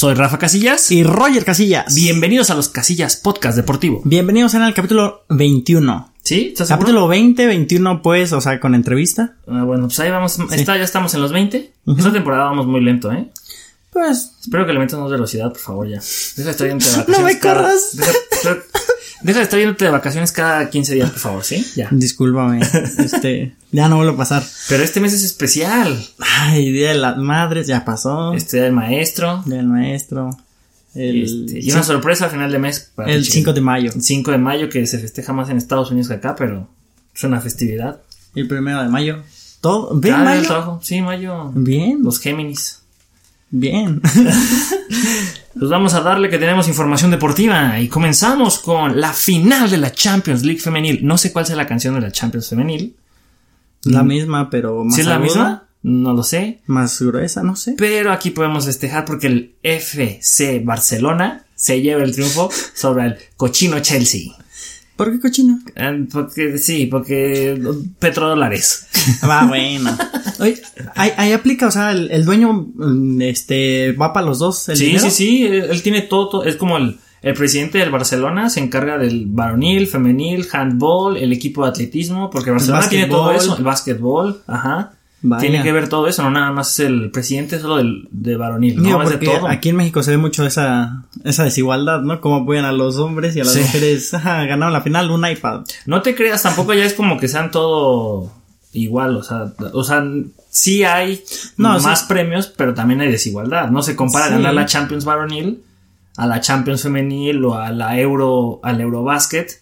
Soy Rafa Casillas. Y Roger Casillas. Bienvenidos a los Casillas Podcast Deportivo. Bienvenidos en el capítulo 21. ¿Sí? ¿Estás Capítulo 20, 21 pues, o sea, con entrevista. Ah, bueno, pues ahí vamos. Está, ya estamos en los 20. Esta temporada vamos muy lento, ¿eh? Pues... Espero que le metas más velocidad, por favor, ya. Deja estar No me corras. Deja, deja- de estar yéndote de vacaciones cada 15 días, por favor, ¿sí? Ya. Discúlpame. este... Ya no vuelvo a pasar. Pero este mes es especial. Ay, Día de las Madres, ya pasó. Este día del maestro. Día del Maestro. El, Este, y una sorpresa al final de mes. para el ti, 5 de mayo. El 5 de mayo, que se festeja más en Estados Unidos que acá, pero es una festividad. El primero de mayo. Todo... ¿Ven mayo? trabajo. Sí, mayo. Bien. Los Géminis. Bien. Pues vamos a darle que tenemos información deportiva y comenzamos con la final de la Champions League femenil. No sé cuál sea la canción de la Champions femenil. la misma, pero más ¿Sí es la misma? No lo sé. Más gruesa, no sé. Pero aquí podemos festejar porque el FC Barcelona se lleva el triunfo sobre el cochino Chelsea. ¿Por qué cochino? Eh, Porque sí, porque petrodólares. Va, bueno. Oye, ahí, ahí aplica, o sea, el, el dueño, mm, este, va para los dos el Sí, dinero? sí, sí, él, él tiene todo, todo- es como el, el presidente del Barcelona se encarga del varonil, femenil, handball, el equipo de atletismo, porque Barcelona tiene todo eso, el básquetbol, ajá. Vaya. Tiene que ver todo eso, no nada más es el presidente solo del, de varonil, Digo, no es de todo. aquí en México se ve mucho esa, esa desigualdad, ¿no? Cómo apoyan a los hombres y a las Sí. mujeres. Ajá, ganaron la final un iPad. No te creas, tampoco ya es como que sean todo igual, o sea, o sea, sí hay No, más premios, pero también hay desigualdad. No se compara Sí. ganar la Champions varonil a la Champions femenil o a la Euro, al Eurobasket.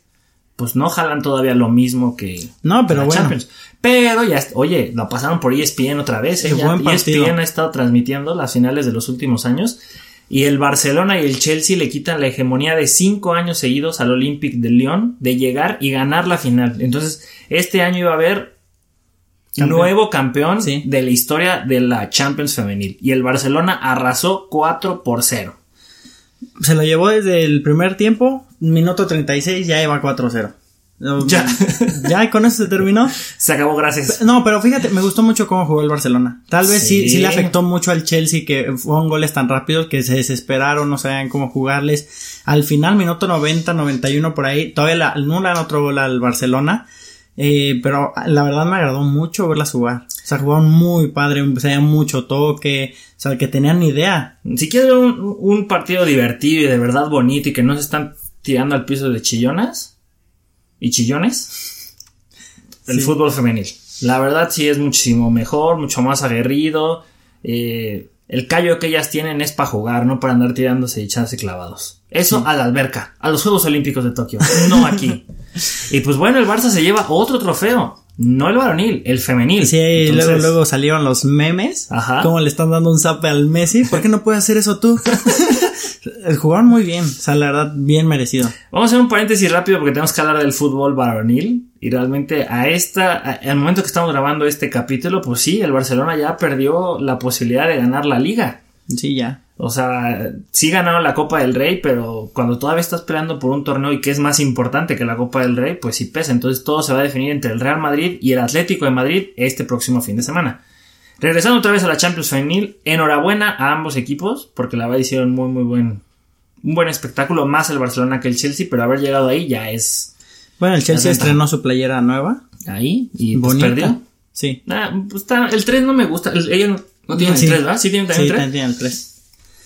Pues no jalan todavía lo mismo que No, pero la bueno. Champions. Pero ya, oye, lo pasaron por ESPN otra vez. Ya buen partido. ESPN ha estado transmitiendo las finales de los últimos años. Y el Barcelona y el Chelsea le quitan la hegemonía de cinco años seguidos al Olympique de Lyon de llegar y ganar la final. Entonces, este año iba a haber Campeón. nuevo campeón Sí. de la historia de la Champions femenil. Y el Barcelona arrasó 4 por 0. Se lo llevó desde el primer tiempo, minuto 36, ya iba 4-0. No, Ya. Ya, con eso se terminó. Se acabó gracias. No, pero fíjate, me gustó mucho cómo jugó el Barcelona. Tal vez sí, Sí. sí, le afectó mucho al Chelsea que fueron goles tan rápidos que se desesperaron, no sabían cómo jugarles. Al final, minuto 90, 91 por ahí, todavía la, no le dan otro gol al Barcelona. Eh, pero la verdad me agradó mucho verlas jugar. O sea, jugaron muy padre, se veía mucho toque, o sea, que tenían idea. Si quieres ver un, un partido divertido y de verdad bonito y que no se están tirando al piso de chillonas y chillones, el Sí. fútbol femenil. La verdad sí es muchísimo mejor, mucho más aguerrido. eh, el callo que ellas tienen es para jugar, no para andar tirándose y echarse clavados. Eso a la alberca, a los Juegos Olímpicos de Tokio, no aquí. y pues bueno, el Barça se lleva otro trofeo. No el varonil, el femenil. Sí, y luego, luego salieron los memes. Ajá. Como le están dando un zape al Messi. ¿Por qué no puedes hacer eso tú? Jugaron muy bien. O sea, la verdad, bien merecido. Vamos a hacer un paréntesis rápido porque tenemos que hablar del fútbol varonil. Y realmente a esta, a- al momento que estamos grabando este capítulo, pues sí, el Barcelona ya perdió la posibilidad de ganar la liga. Sí, ya. O sea, sí ganaron la Copa del Rey, pero cuando todavía estás peleando por un torneo y que es más importante que la Copa del Rey, pues sí pesa. Entonces todo se va a definir entre el Real Madrid y el Atlético de Madrid este próximo fin de semana. Regresando otra vez a la Champions Femenil, enhorabuena a ambos equipos, porque la verdad hicieron muy muy buen, un buen espectáculo, más el Barcelona que el Chelsea, pero haber llegado ahí ya es Bueno, el Chelsea estrenó su playera nueva. ahí y pues bonita. perdió. Sí. Ah, pues está- el 3 no me gusta, el- ellos no, tienen Sí. el 3, ¿verdad? Sí tienen Sí, también el 3. también tiene el 3.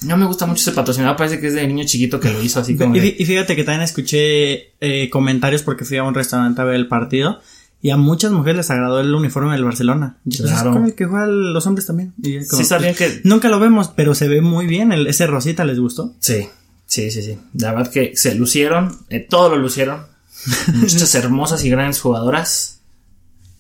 No me gusta mucho ese patrocinador, parece que es de niño chiquito que lo hizo así como... Y, de- fí- y fíjate que también escuché eh, comentarios porque fui a un restaurante a ver el partido. Y a muchas mujeres les agradó el uniforme del Barcelona. Pues, Claro. Es con el que juegan los hombres también. Y como, Sí sabían que... Nunca lo vemos, pero se ve muy bien. El, ese rosita les gustó. Sí, sí, sí, sí. La verdad que se lucieron, eh, todo lo lucieron. Muchas hermosas y grandes jugadoras.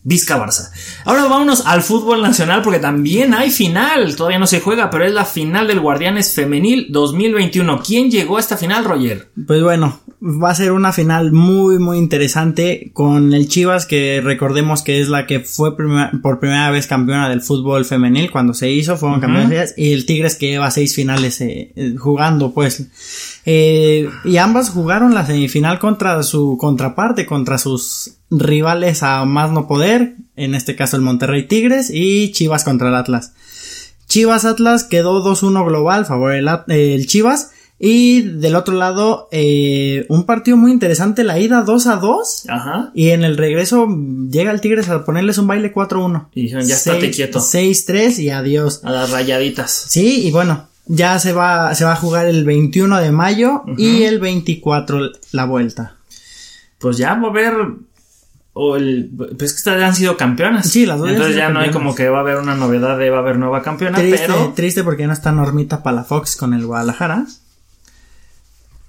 Vizca Barça. Ahora vámonos al fútbol nacional porque también hay final. Todavía no se juega, pero es la final del Guardianes Femenil 2021. ¿Quién llegó a esta final, Roger? Pues bueno, va a ser una final muy, muy interesante con el Chivas, que recordemos que es la que fue prima- por primera vez campeona del fútbol femenil cuando se hizo, fueron campeones, y el Tigres que lleva seis finales eh, jugando, pues. Eh, y ambas jugaron la semifinal contra su contraparte, contra sus rivales a más no poder, en este caso el Monterrey Tigres y Chivas contra el Atlas. Chivas Atlas quedó 2-1 global, favor el, el Chivas. Y del otro lado, eh, un partido muy interesante, la ida 2 a 2. Ajá. Y en el regreso llega el Tigres a ponerles un baile 4-1. Y dijeron, ya estate quieto. 6-3 y adiós. A las rayaditas. Sí, y bueno, ya se va, se va a jugar el 21 de mayo y el 24 la vuelta. Pues ya va a haber. O el, pues que estas han sido campeonas. Sí, las dos Entonces ya no hay como que va a haber una novedad de va a haber nueva campeona, Triste, pero. triste porque no está Normita Palafox con el Guadalajara.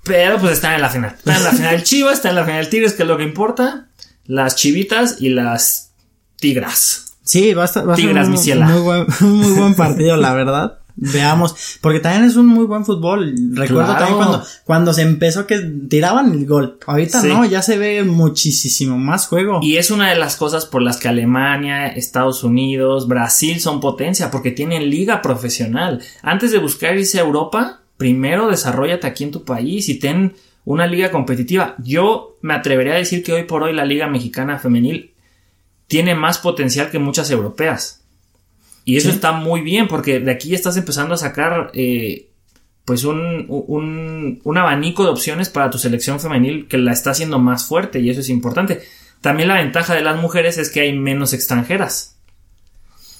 Pero pues están en la final. Están en la final Chivas, está en la final Tigres, que es lo que importa. Las chivitas y las tigras. Sí, va a estar, va a ser Tigras, un, muy buen, un muy buen partido, la verdad. Veamos, porque también es un muy buen fútbol. Recuerdo Claro. también cuando, cuando se empezó que tiraban el gol. Ahorita Sí. no, ya se ve muchísimo más juego. Y es una de las cosas por las que Alemania, Estados Unidos, Brasil son potencia, porque tienen liga profesional. Antes de buscar irse a Europa, primero desarrollate aquí en tu país y ten una liga competitiva. Yo me atrevería a decir que hoy por hoy la liga mexicana femenil tiene más potencial que muchas europeas. Y eso Sí. está muy bien, porque de aquí ya estás empezando a sacar eh, pues un, un, un abanico de opciones para tu selección femenil que la está haciendo más fuerte y eso es importante. También la ventaja de las mujeres es que hay menos extranjeras.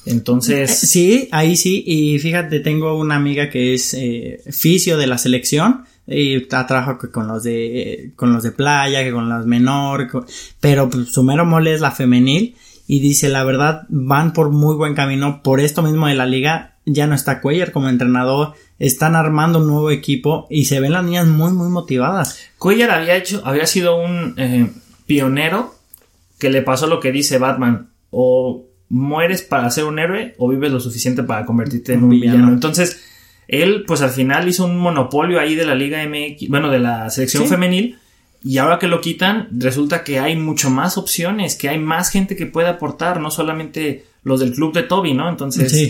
Entonces, Eh, Sí, ahí sí. Y fíjate, tengo una amiga que es eh, fisio de la selección. Y ha trabajado que con los de con los de playa, que con las menor, pero pues, su mero mole es la femenil y dice la verdad van por muy buen camino por esto mismo de la liga ya no está Cuellar como entrenador están armando un nuevo equipo y se ven las niñas muy muy motivadas Cuellar había hecho, había sido un eh, pionero que le pasó lo que dice Batman, o mueres para ser un héroe o vives lo suficiente para convertirte en Un villano. villano. Entonces, él pues al final hizo un monopolio ahí de la Liga MX, bueno, de la selección Sí. femenil. Y ahora que lo quitan, resulta que hay mucho más opciones, que hay más gente que puede aportar, no solamente los del club de Toby, ¿no? Entonces, sí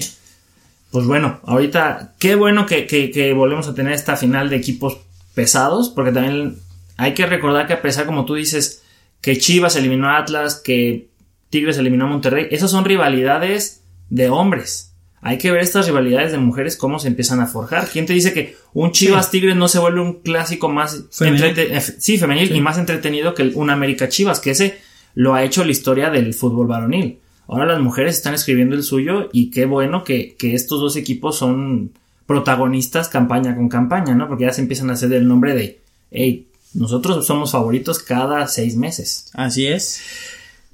pues bueno, ahorita qué bueno que, que, que volvemos a tener esta final de equipos pesados, porque también hay que recordar que a pesar, como tú dices, que Chivas eliminó a Atlas, que Tigres eliminó a Monterrey, esas son rivalidades de hombres. Hay que ver estas rivalidades de mujeres cómo se empiezan a forjar. ¿Quién te dice que un Chivas Tigres no se vuelve un clásico más Femenil. eh, sí, femenil Sí. y más entretenido que un América Chivas, que ese lo ha hecho la historia del fútbol varonil. Ahora las mujeres están escribiendo el suyo y qué bueno que, que estos dos equipos son protagonistas campaña con campaña, ¿no? Porque ya se empiezan a hacer el nombre de, hey, nosotros somos favoritos cada seis meses. así es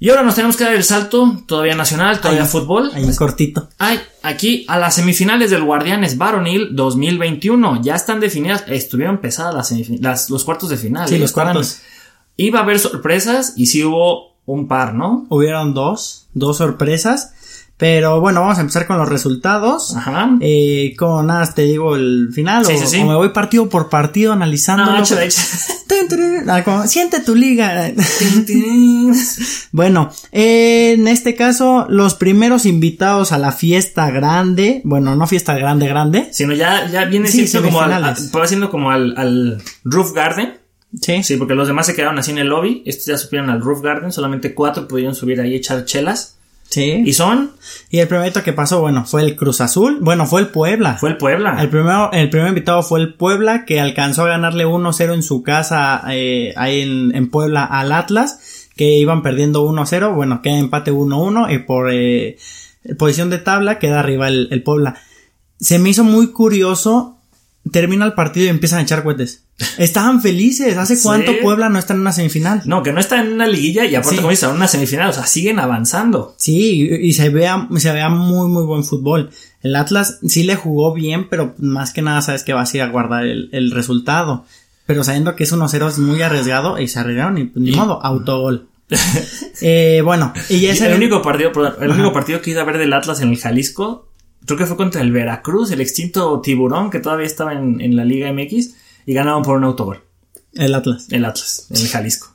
Y ahora nos tenemos que dar el salto, todavía nacional, todavía Ahí- fútbol. ahí cortito Ay, aquí a las semifinales del Guardianes Varonil 2021. Ya están definidas, estuvieron pesadas las, las- los cuartos de final. sí ¿eh? los cuartos Iba a haber sorpresas y sí hubo un par, ¿no? hubieron dos dos sorpresas pero bueno vamos a empezar con los resultados Ajá. Eh, como nada, te digo el final Sí, o, sí, sí. o me voy partido por partido analizándolo. No, ah, siente tu liga. bueno, eh, en este caso, los primeros invitados a la fiesta grande, bueno, no fiesta grande, grande. Sino ya, ya viene siendo como al, siendo como al, al Roof Garden. Sí, Sí, porque los demás se quedaron así en el lobby. Estos ya subieron al Roof Garden. Solamente cuatro pudieron subir ahí echar chelas. Sí. Y son, Y el primerito que pasó, bueno, fue el Cruz Azul, bueno, fue el Puebla. fue el Puebla. El primero, el primer invitado fue el Puebla, que alcanzó a ganarle 1-0 en su casa, eh, ahí en, en Puebla al Atlas, que iban perdiendo 1-0, bueno, queda empate 1-1, y por eh, posición de tabla queda arriba el, el Puebla. Se me hizo muy curioso, termina el partido y empiezan a echar cohetes. Estaban felices, ¿hace Sí. cuánto Puebla no está en una semifinal? No, que no está en una liguilla y aparte Sí. como dices, en una semifinal. O sea, siguen avanzando. Sí, y, y se vea, se vea muy, muy buen fútbol. El Atlas sí le jugó bien, pero más que nada sabes que vas a ir a guardar el, el resultado. Pero sabiendo que es 1-0 es muy arriesgado y se arriesgaron y pues, ni Y- modo, autogol. eh, bueno, y es el único partido, el Ajá. único partido que iba a ver del Atlas en el Jalisco, creo que fue contra el Veracruz, el extinto Tiburón, que todavía estaba en, en la Liga MX, y ganaron por un autogol. el Atlas. El Atlas, en el Jalisco.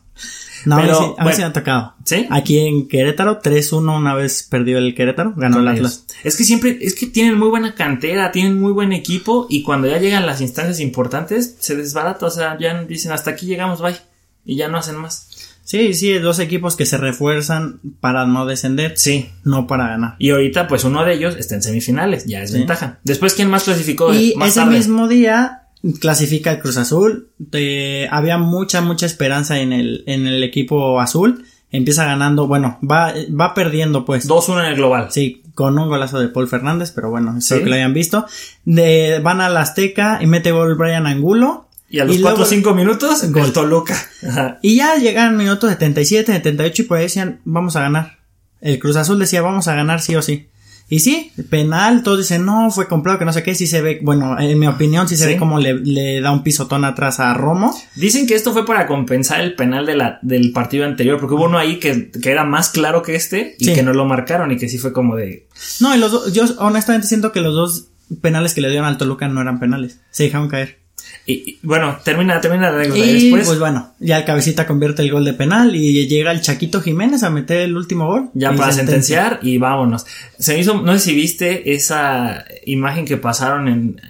No, Pero, a mí bueno. sí me ha tocado. ¿Sí? Aquí en Querétaro, 3-1 una vez perdió el Querétaro, ganó el Atlas. Es que siempre, es que tienen muy buena cantera, tienen muy buen equipo, y cuando ya llegan las instancias importantes, se desbarata, o sea, ya dicen hasta aquí llegamos, bye, y ya no hacen más. Sí, sí, dos equipos que se refuerzan para no descender. Sí. No para ganar. Y ahorita, pues uno de ellos está en semifinales, ya es ventaja. Después, ¿quién más clasificó? Y más ese tarde? mismo día clasifica el Cruz Azul. Eh, había mucha, mucha esperanza en el, en el equipo azul. Empieza ganando, bueno, va, va perdiendo pues. 2-1 en el global. Sí, con un golazo de Paul Fernández, pero bueno, espero Sí. que lo hayan visto. De, van a la Azteca y mete gol Brian Angulo. Y a los Y 4 o luego- 5 minutos, gol Toluca. Ajá. Y ya llegan minutos 77, 78 y por ahí decían, vamos a ganar. El Cruz Azul decía, vamos a ganar sí o sí. Y sí, penal, todos dicen, no, fue comprado, que no sé qué, sí se ve, bueno, en mi opinión, sí se Sí. ve como le, le da un pisotón atrás a Romo. Dicen que esto fue para compensar el penal de la, del partido anterior, porque hubo uno ahí que, que era más claro que este y Sí. que no lo marcaron y que sí fue como de... No, y los dos, yo honestamente siento que los dos penales que le dieron al Toluca no eran penales, se dejaron caer. Y, y, bueno, termina, termina la anécdota. Y después, pues bueno, ya el cabecita convierte el gol de penal y llega el Chaquito Jiménez a meter el último gol. ya para sentencia. sentenciar y vámonos. Se me hizo, no sé si viste esa imagen que pasaron en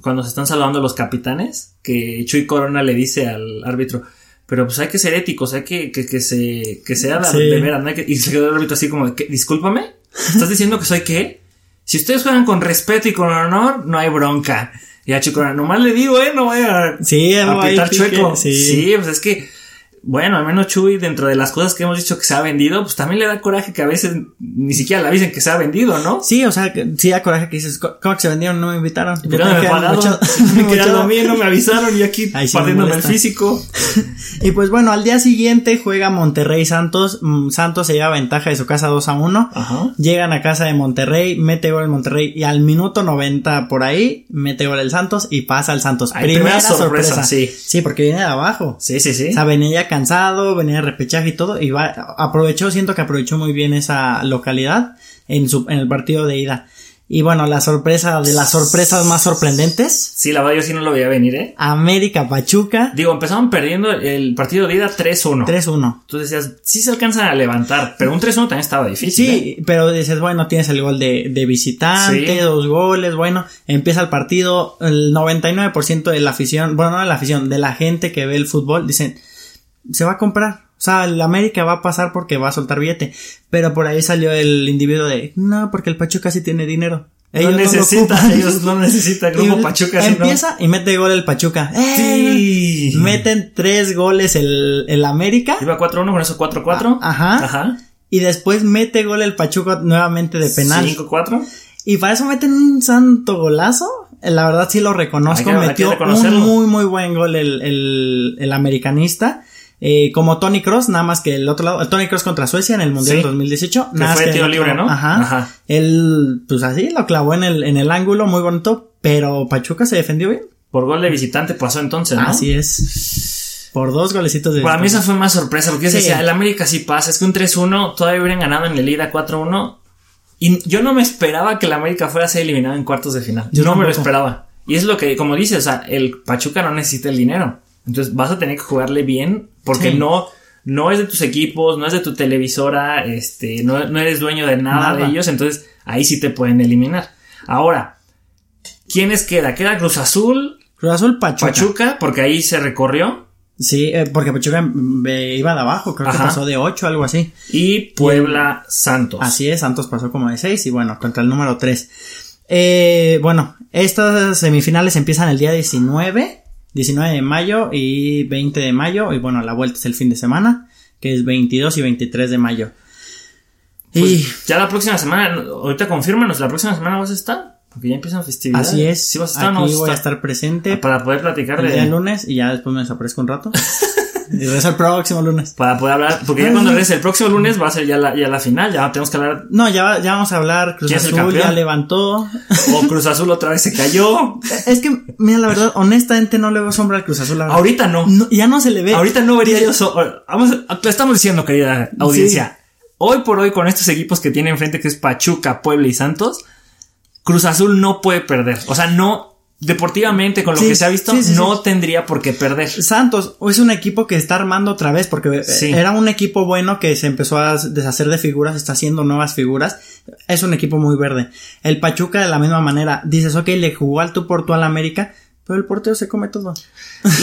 cuando se están saludando los capitanes, que Chuy Corona le dice al árbitro, pero pues hay que ser éticos, hay que, que, que se, que sea Sí. de veras, ¿no? Y se quedó el árbitro así como, discúlpame, ¿estás diciendo que soy qué? Si ustedes juegan con respeto y con honor, no hay bronca. Y a Chuy Corona, nomás le digo, eh, no voy a, Sí, a ahí pitar chueco. sí. sí, pues es que, bueno, al menos Chuy, dentro de las cosas que hemos dicho que se ha vendido, pues también le da coraje que a veces ni siquiera le avisen que se ha vendido, ¿no? Sí, o sea, que- sí da coraje que dices, "Co- ¿cómo que se vendieron? No me invitaron. Pero me haber pagaron, me quedaron bien, no me avisaron y aquí sí me partiéndome el físico. Y pues bueno, al día siguiente juega Monterrey Santos. Mm, Santos se lleva ventaja de su casa 2 a 1. Ajá. Llegan a casa de Monterrey, mete gol el Monterrey y al minuto 90 por ahí mete gol el Santos y pasa el Santos. Ay, primera sorpresa, sí. Sí, porque viene de abajo. Sí, sí, sí. O sea, venía cansado, venía de repechaje y todo, y va, aprovechó, siento que aprovechó muy bien esa localidad en su, en el partido de ida. Y bueno, la sorpresa de las sorpresas más sorprendentes, Sí, la verdad yo sí no lo veía venir, ¿eh? América Pachuca, Digo, empezaron perdiendo el partido de ida 3-1. 3-1. Tú decías, sí se alcanzan a levantar, pero un 3-1 también estaba difícil. ¿eh? Sí, pero dices, bueno, tienes el gol de, de visitante, Sí. dos goles, bueno, empieza el partido, el 99% de la afición, bueno, no de la afición, de la gente que ve el fútbol, dicen, se va a comprar. O sea, el América va a pasar porque va a soltar billete. Pero por ahí salió el individuo de, no, porque el Pachuca sí tiene dinero. No lo necesita, ocupan". ellos no necesitan Grupo Y Pachuca, no. Empieza y mete gol el Pachuca. ¡Eh! Sí. Meten tres goles el, el América. Iba 4-1, con eso 4-4. Ah, ajá. Ajá. Y después mete gol el Pachuca nuevamente de penal. 5-4. Y para eso meten un santo golazo. Eh, La verdad sí lo reconozco. Hay que- hay que Metió un muy, muy buen gol el, el, el americanista. Eh, como Tony Cross, nada más que el otro lado. Tony Cross contra Suecia en el Mundial Sí. 2018. Que nada más fue el tiro libre, ¿no? Ajá. Ajá. Él, pues así, lo clavó en el, en el ángulo, muy bonito. Pero Pachuca se defendió bien. Por gol de visitante pasó entonces, ¿no? Así es. Por dos golecitos de Para mí esa fue más sorpresa, porque Sí. decía, el América sí pasa, es que un 3-1 todavía hubieran ganado en el ida 4-1. Y yo no me esperaba que el América fuera a ser eliminado en cuartos de final. Yo no me lo esperaba. Y es lo que, como dices, o sea, el Pachuca no necesita el dinero. Entonces vas a tener que jugarle bien, porque Sí. no, no es de tus equipos, no es de tu televisora, este, no, no eres dueño de nada, Nada. de ellos, entonces ahí sí te pueden eliminar. Ahora, ¿quiénes queda? Queda Cruz Azul, Cruz Azul Pachuca. Pachuca, porque ahí se recorrió. Sí, eh, porque Pachuca mm, eh, iba de abajo, creo que pasó de 8, algo así. Y Puebla Santos. Así es, Santos pasó como de 6 y bueno, contra el número 3. Eh, bueno, estas semifinales empiezan el día 19, 19 de mayo y 20 de mayo y bueno, la vuelta es el fin de semana, que es 22 y 23 de mayo. Pues, y ya la próxima semana, ahorita confírmanos, la próxima semana vas a estar, porque ya empiezan festividades. así es, Sí vas a estar, aquí no vas voy a estar? estar presente Para poder platicar el día de... lunes y ya después me desaparezco un rato. y regreso el próximo lunes. Para poder hablar, porque ya cuando regrese el próximo lunes va a ser ya la, ya la final, ya tenemos que hablar, No, ya, ya vamos a hablar, Cruz ¿Quién es el Azul ya levantó. o Cruz Azul otra vez se cayó. es que, mira, la verdad, honestamente no le veo sombra al Cruz Azul. la verdad. Ahorita no. No, ya no se le ve. Ahorita no vería yo... so- vamos, lo estamos diciendo, querida audiencia. Hoy por hoy, con estos equipos que tiene enfrente, que es Pachuca, Puebla y Santos, Cruz Azul no puede perder. O sea, no... Deportivamente, con lo Sí, que se ha visto, sí, sí, no tendría por qué perder. Santos es un equipo que está armando otra vez porque eh, era un equipo bueno que se empezó a deshacer de figuras, está haciendo nuevas figuras. Es un equipo muy verde. El Pachuca de la misma manera, dices, ok, le jugó al tú por tú al América, Pero el portero se come todo.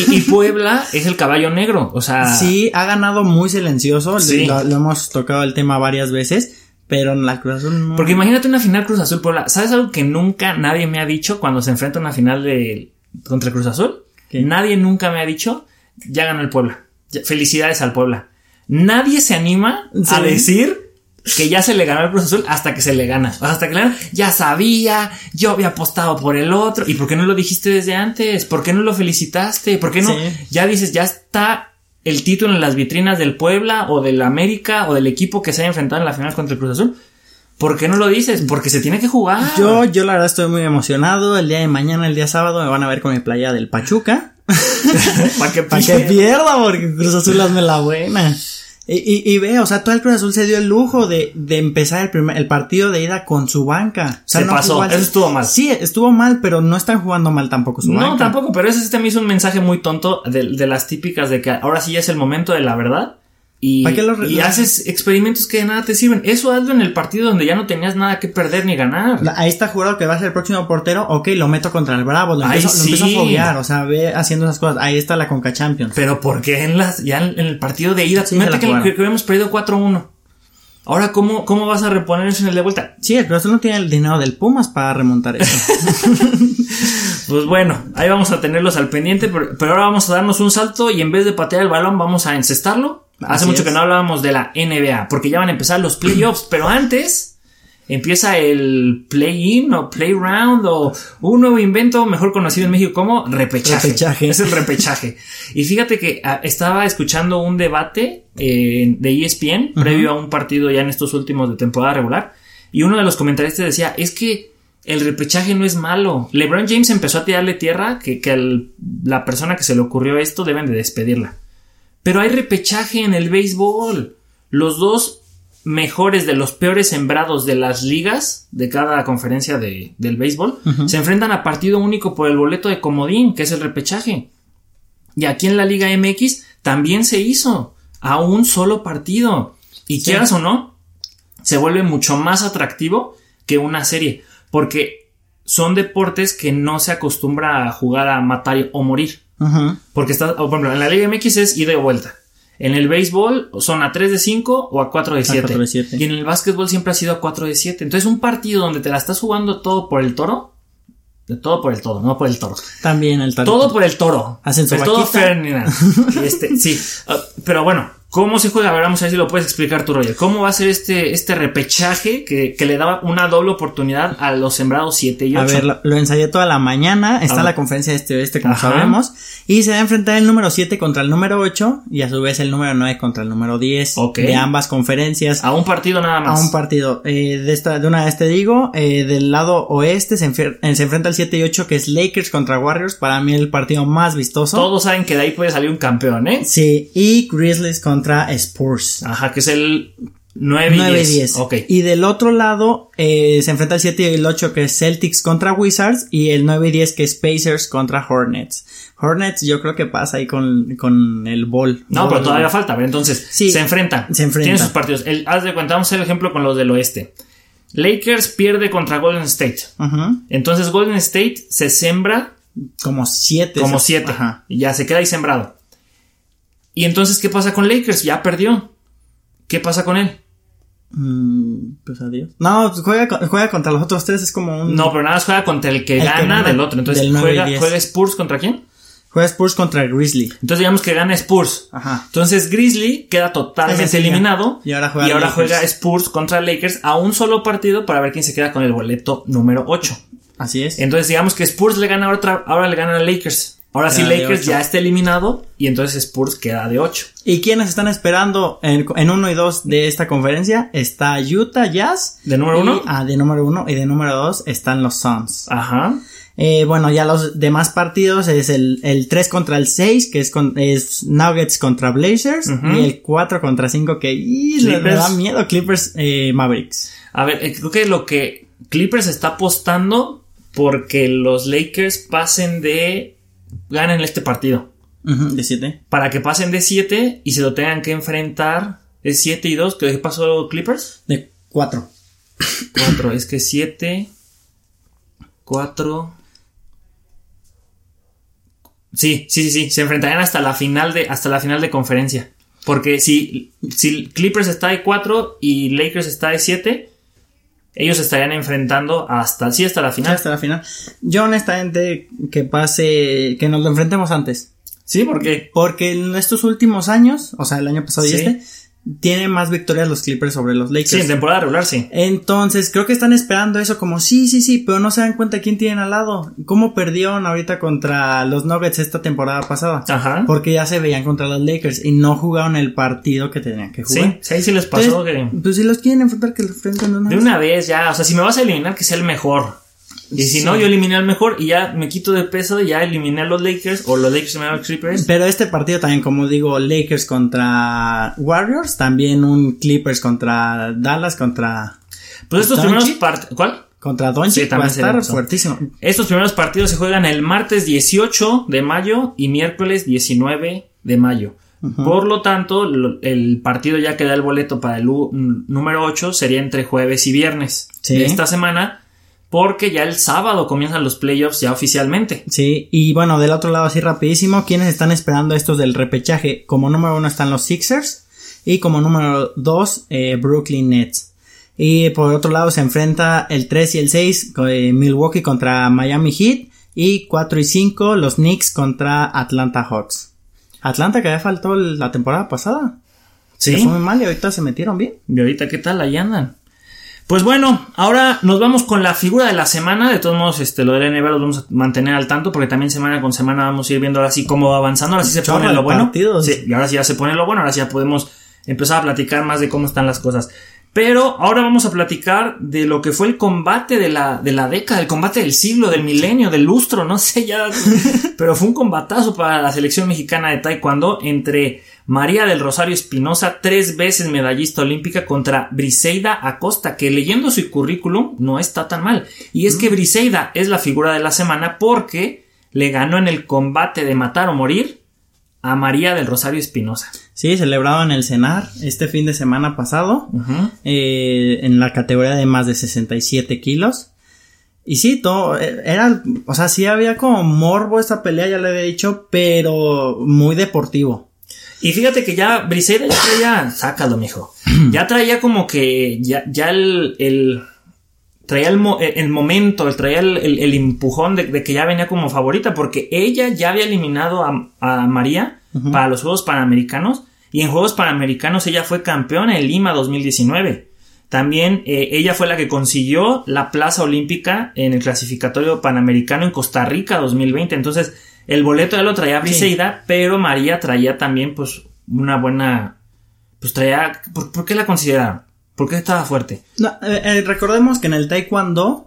Y, y Puebla es el caballo negro, o sea. Sí, ha ganado muy silencioso. Lo, lo hemos tocado el tema varias veces. Pero en la Cruz Azul no. Porque imagínate una final Cruz Azul Puebla. ¿Sabes algo que nunca nadie me ha dicho cuando se enfrenta a una final de contra Cruz Azul? ¿Qué? Nadie nunca me ha dicho, ya ganó el Puebla. Felicidades al Puebla. Nadie se anima a decir que ya se le ganó al Cruz Azul hasta que se le gana. O sea, hasta que le gana, ya sabía, yo había apostado por el otro. ¿Y por qué no lo dijiste desde antes? ¿Por qué no lo felicitaste? ¿Por qué no? Sí. Ya dices, ya está el título en las vitrinas del Puebla o del América o del equipo que se haya enfrentado en la final contra el Cruz Azul. ¿Por qué no lo dices? Porque se tiene que jugar. Yo, yo la verdad estoy muy emocionado. El día de mañana, el día sábado, me van a ver con mi playa del Pachuca. para que, que pierda, porque Cruz Azul hazme la buena. Y, y, y ve, o sea, todo el Cruz Azul se dio el lujo de, de empezar el, primer, el partido de ida con su banca. O sea, Se no pasó, eso estuvo mal. Sí, estuvo mal, pero no están jugando mal tampoco su banca. No, tampoco, pero ese este me hizo un mensaje muy tonto de, de las típicas de que ahora sí ya es el momento de la verdad. Y, ¿Para qué lo re- y haces experimentos que de nada te sirven. Eso hazlo en el partido donde ya no tenías nada que perder ni ganar. Ahí está jurado que va a ser el próximo portero. Ok, lo meto contra el Bravo. Lo Ay, empiezo, lo sí. empiezo a foguear. O sea, ve haciendo esas cosas. Ahí está la Conca Champions. Pero ¿por qué en, las, ya en el partido de ida? Sí, la que, que, habíamos perdido 4-1. Ahora, ¿cómo, ¿cómo vas a reponer eso en el de vuelta? Sí, Cruz Azul no tiene el dinero del Pumas para remontar eso. Pues bueno, ahí vamos a tenerlos al pendiente, pero, pero ahora vamos a darnos un salto y en vez de patear el balón vamos a encestarlo. Hace Así mucho es. que no hablábamos de la NBA, porque ya van a empezar los playoffs, pero antes empieza el play-in o play-round o un nuevo invento mejor conocido en México como repechaje. Repechaje. Es el repechaje. y fíjate que ah, estaba escuchando un debate eh, de ESPN previo a un partido ya en estos últimos de temporada regular y uno de los comentaristas decía, es que el repechaje no es malo. LeBron James empezó a tirarle tierra que, que la persona que se le ocurrió esto deben de despedirla. Pero hay repechaje en el béisbol. Los dos mejores de los peores sembrados de las ligas de cada conferencia de- del béisbol se enfrentan a partido único por el boleto de comodín, que es el repechaje. Y aquí en la Liga MX también se hizo a un solo partido. Y Sí. quieras o no, se vuelve mucho más atractivo que una serie. Porque son deportes que no se acostumbra a jugar a matar o morir. Porque está, por ejemplo, en la Liga MX es ida y vuelta. En el béisbol son a 3 de 5 o a 4 de 7. 4 de siete. Y en el básquetbol siempre ha sido a 4 de 7. Entonces, un partido donde te la estás jugando todo por el toro. Todo por el toro, no por el toro. También el talento. Todo por el toro. Hacen su el todo. Ferdinand. Este, sí. Ah, pero bueno, ¿cómo se juega? A ver, vamos a ver si lo puedes explicar tú, Roger. ¿Cómo va a ser este, este repechaje que, que le daba una doble oportunidad a los sembrados 7 y 8? A ver, lo, lo ensayé toda la mañana. Está la conferencia de este oeste, como Ajá. sabemos. Y se va a enfrentar el número 7 contra el número 8. Y a su vez el número 9 contra el número 10. Ok. De ambas conferencias. a un partido nada A más. un partido. Eh, de, esta, de una vez te digo, eh, del lado oeste se, enfer- eh, se enfrenta el 7 y 8 que es Lakers contra Warriors. Para mí el partido más vistoso. Todos saben que de ahí puede salir un campeón, ¿eh? Sí, y Grizzlies contra Spurs. Ajá, que es el 9 y 9 y 10. 10. Ok. Y del otro lado eh, se enfrenta el 7 y el 8 que es Celtics contra Wizards y el 9 y 10 que es Pacers contra Hornets. Hornets yo creo que pasa ahí con, con el ball. No, Ball. pero todavía falta. A ver, entonces, Sí, se enfrentan. se enfrentan. Tienen sus partidos. El, haz de cuenta, vamos a hacer el ejemplo con los del oeste. Lakers pierde contra Golden State. Ujú. Entonces Golden State se sembra Como 7. como 7. Ajá. Y ya se queda ahí sembrado. Y entonces, ¿qué pasa con Lakers? Ya perdió. ¿Qué pasa con él? Mm, pues adiós. No, pues juega, juega contra los otros tres, es como un... No, pero nada más juega contra el que El gana del otro. Entonces, del y juega, Spurs contra quién? Juega Spurs contra Grizzly. Entonces, digamos que gana Spurs. Ajá. Entonces Grizzly queda totalmente ya. eliminado. Y ahora juega Lakers. juega Spurs contra Lakers a un solo partido para ver quién se queda con el boleto número 8. Así es. Entonces digamos que Spurs le gana a otra, ahora le gana a Lakers. Ahora sí Queda Lakers ya está eliminado y entonces Spurs queda de 8. ¿Y quiénes están esperando en, en uno y dos de esta conferencia? Está Utah Jazz. ¿De número y- uno? Ah, de número uno. Y de número dos están los Suns. Ajá. Eh, bueno, ya los demás partidos es el, el 3 contra el 6, que es, con, es Nuggets contra Blazers. Ujú. Y el 4 contra 5, que ¡ih! le- da miedo. Clippers eh, Mavericks. A ver, eh, creo que lo que Clippers está apostando porque los Lakers pasen de ganen este partido. Ujú, de 7. Para que pasen de 7 y se lo tengan que enfrentar es 7 y 2. ¿Qué pasó Clippers? De 4. 4, es que 7, 4. Sí, sí, sí, sí. Se enfrentarían hasta la final de, hasta la final de conferencia. Porque si, si Clippers está de 4 y Lakers está de 7, ellos estarían enfrentando hasta, sí, hasta la final. Hasta la final. Yo honestamente que pase, que nos lo enfrentemos antes. Sí, ¿por qué? Porque en estos últimos años, o sea, el año pasado y Sí. este, tienen más victorias los Clippers sobre los Lakers. Sí, en temporada regular, sí. Entonces, creo que están esperando eso como sí, sí, sí, pero no se dan cuenta quién tienen al lado. ¿Cómo perdieron ahorita contra los Nuggets esta temporada pasada? Ajá. Porque ya se veían contra los Lakers y no jugaron el partido que tenían que Sí, jugar. sí, ahí sí les pasó Entonces, que... Pues si los quieren enfrentar, que los enfrenten de una De vez. una vez ya, o sea, si me vas a eliminar, que sea el mejor. Y si Sí. no, yo eliminé al mejor y ya me quito de peso ya eliminé a los Lakers o los Lakers a los Clippers. Pero este partido también, como digo, Lakers contra Warriors, también un Clippers contra Dallas, contra, Pues estos Doncic. primeros partidos... ¿Cuál? contra Doncic Sí, va a estar fuertísimo. Estos primeros partidos se juegan el martes 18 de mayo y miércoles 19 de mayo. Por lo tanto, el partido ya que da el boleto para el número 8 sería entre jueves y viernes Sí. de esta semana, porque ya el sábado comienzan los playoffs ya oficialmente. Sí, y bueno, del otro lado así rapidísimo, ¿quiénes están esperando estos del repechaje? Como número uno están los Sixers y como número dos eh, Brooklyn Nets. Y por otro lado se enfrenta el 3 y el 6 eh, Milwaukee contra Miami Heat y 4 y 5 los Knicks contra Atlanta Hawks. Atlanta que ya faltó la temporada pasada. Se Sí. fue muy mal y ahorita se metieron bien. Y ahorita, ¿qué tal? Ahí andan. Pues bueno, ahora nos vamos con la figura de la semana. De todos modos, este, lo del NBA lo vamos a mantener al tanto porque también semana con semana vamos a ir viendo ahora sí cómo va avanzando. Ahora sí se pone de lo bueno. Sí, y ahora sí ya se pone lo bueno. Ahora sí ya podemos empezar a platicar más de cómo están las cosas. Pero ahora vamos a platicar de lo que fue el combate de la, de la década, el combate del siglo, del milenio, del lustro, no sé ya. pero fue un combatazo para la selección mexicana de Taekwondo entre María del Rosario Espinosa, tres veces medallista olímpica, contra Briseida Acosta, que leyendo su currículum no está tan mal. Y es que Briseida es la figura de la semana porque le ganó en el combate de matar o morir a María del Rosario Espinosa. Sí, celebrado en el CENAR este fin de semana pasado. Eh, en la categoría de más de 67 kilos. Y sí, todo, eh, era, o sea, sí había como morbo esta pelea, ya le había dicho, pero muy deportivo. Y fíjate que ya Briseida ya traía, sácalo, mijo. Ya traía como que ya, ya el, el traía el, mo- el momento, el, traía el, el- el empujón de, de que ya venía como favorita, porque ella ya había eliminado a, a María para los Juegos Panamericanos, y en Juegos Panamericanos ella fue campeona en Lima 2019. También eh, ella fue la que consiguió la plaza olímpica en el clasificatorio panamericano en Costa Rica 2020. Entonces, el boleto ya lo traía Briseida, pero María traía también, pues, una buena. Pues traía. ¿Por, por qué la consideraron? ¿Por qué estaba fuerte? No, eh, eh, recordemos que en el taekwondo